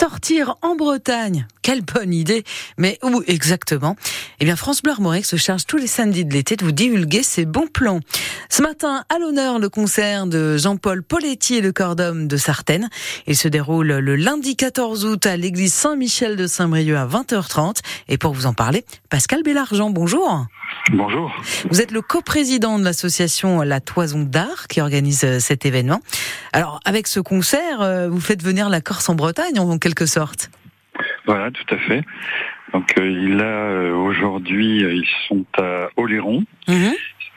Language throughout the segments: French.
Sortir en Bretagne, quelle bonne idée Mais où exactement? Eh bien, France Bleu Armorique se charge tous les samedis de l'été de vous divulguer ses bons plans. Ce matin, à l'honneur, le concert de Jean-Paul Poletti et le corps d'homme de Sartène. Il se déroule le lundi 14 août à l'église Saint-Michel de Saint-Brieuc à 20h30. Et pour vous en parler, Pascal Bélargent, bonjour Bonjour. Vous êtes le coprésident de l'association La Toison d'Art qui organise euh, cet événement. Alors, avec ce concert, euh, vous faites venir la Corse en Bretagne en quelque sorte. Voilà, tout à fait. Donc, euh, il a aujourd'hui, ils sont à Oléron. Mhm.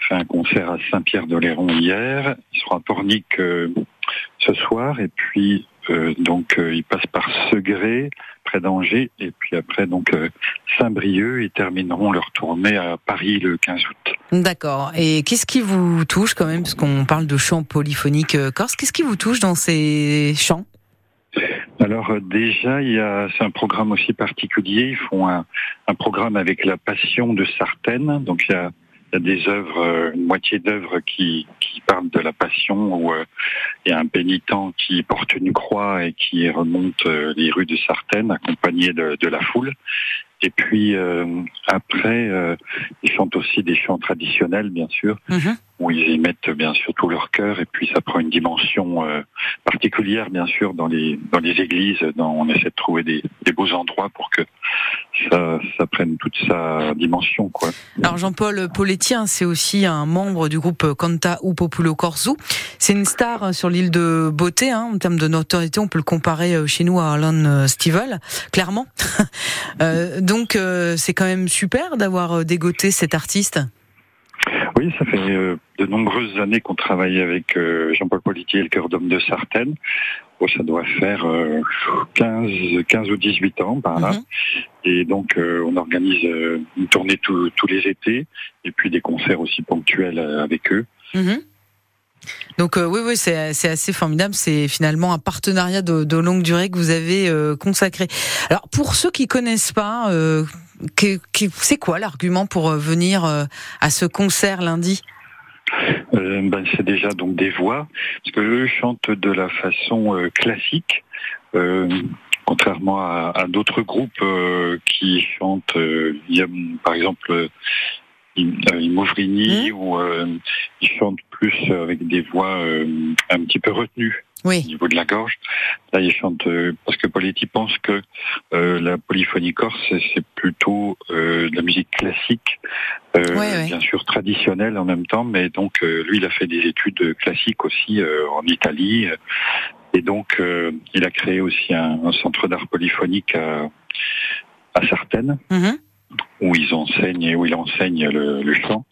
fait un concert à Saint-Pierre d'Oléron hier. Ils seront à Pornic ce soir et puis donc ils passent par Segré, près d'Angers, et puis après donc euh, Saint-Brieuc, et termineront leur tournée à Paris le 15 août. D'accord. Et qu'est-ce qui vous touche quand même, parce qu'on parle de chants polyphoniques euh, corse, qu'est-ce qui vous touche dans ces chants? Alors euh, déjà, il y a c'est un programme aussi particulier. Ils font un, un programme avec la Passion de Sartène. Donc il y a il y a des œuvres, euh, une moitié d'œuvres qui, qui parlent de la passion, où euh, il y a un pénitent qui porte une croix et qui remonte euh, les rues de Sartène, accompagné de, de la foule. Et puis après, ils chantent aussi des chants traditionnels, bien sûr, mhm. où ils y mettent bien sûr tout leur cœur. Et puis ça prend une dimension particulière, bien sûr, dans les dans les églises. Dans, on essaie de trouver des, des beaux endroits pour que ça, ça prenne toute sa dimension. Quoi. Alors Jean-Paul Polettien, c'est aussi un membre du groupe Canta ou Populo Corso. C'est une star sur l'île de beauté, hein, en termes de notoriété, on peut le comparer euh, chez nous à Alan Stivell, clairement. euh, donc euh, c'est quand même super d'avoir euh, dégoté cet artiste. Oui, ça fait de nombreuses années qu'on travaille avec Jean-Paul Politier et le cœur d'homme de Sartène. Oh, ça doit faire 15, 15 ou 18 ans par là. Mhm. Et donc, euh, on organise euh, une tournée tous les étés et puis des concerts aussi ponctuels euh, avec eux. Mhm. Donc oui, oui, c'est assez formidable. C'est finalement un partenariat de, longue durée que vous avez consacré. Alors pour ceux qui connaissent pas, c'est quoi l'argument pour venir à ce concert lundi? Ben, c'est déjà donc des voix, parce que eux chantent de la façon classique contrairement à, d'autres groupes euh, qui chantent, euh, il y a, par exemple euh, Imouvrini, mmh. où ils chantent plus avec des voix un petit peu retenues. au niveau de la gorge. Là, ils chantent parce que Poletti pense que la polyphonie corse c'est plutôt de la musique classique, bien sûr traditionnelle en même temps, mais donc lui il a fait des études classiques aussi en Italie et donc, euh, il a créé aussi un, centre d'art polyphonique à, à Sartène, mhm. Où ils enseignent et où il enseigne le, chant.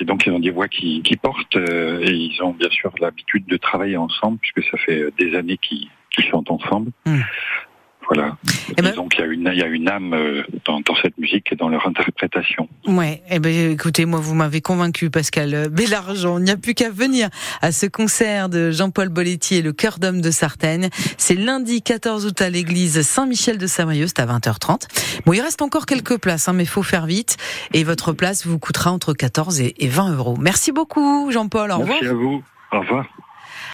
Et donc, ils ont des voix qui, qui portent euh, et ils ont bien sûr l'habitude de travailler ensemble puisque ça fait des années qu'ils chantent ensemble. Mhm. Voilà. Eh ben- donc il y a une, il y a une âme euh, dans, dans, cette musique et dans leur interprétation. Ouais. Eh ben, écoutez, moi vous m'avez convaincu, Pascal Bélargent. Il n'y a plus qu'à venir à ce concert de Jean-Paul Boletti et le cœur d'homme de Sartène. C'est lundi 14 août à l'église Saint-Michel de Saint-Brieuc, c'est à 20h30. Bon, il reste encore quelques places, hein, mais faut faire vite. Et votre place vous coûtera entre 14 et 20 euros. Merci beaucoup, Jean-Paul. Au revoir. Merci à vous. Au revoir.